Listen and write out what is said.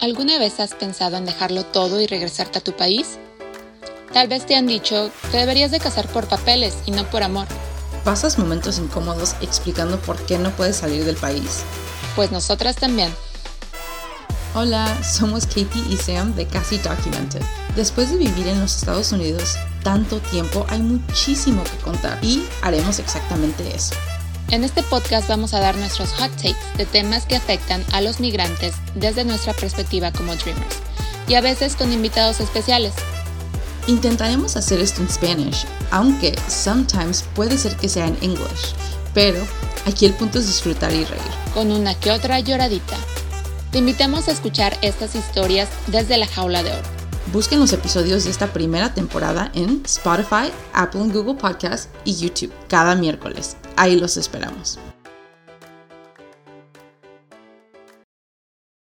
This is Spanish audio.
¿Alguna vez has pensado en dejarlo todo y regresarte a tu país? Tal vez te han dicho que deberías de casar por papeles y no por amor. ¿Pasas momentos incómodos explicando por qué no puedes salir del país? Pues nosotras también. Hola, somos Katie y Sam de Casi Documented. Después de vivir en los Estados Unidos tanto tiempo, hay muchísimo que contar y haremos exactamente eso. En este podcast vamos a dar nuestros hot takes de temas que afectan a los migrantes desde nuestra perspectiva como Dreamers y a veces con invitados especiales. Intentaremos hacer esto en Spanish, aunque sometimes puede ser que sea en English, pero aquí el punto es disfrutar y reír. Con una que otra lloradita. Te invitamos a escuchar estas historias desde la jaula de oro. Busquen los episodios de esta primera temporada en Spotify, Apple Google Podcasts y YouTube cada miércoles. Ahí los esperamos.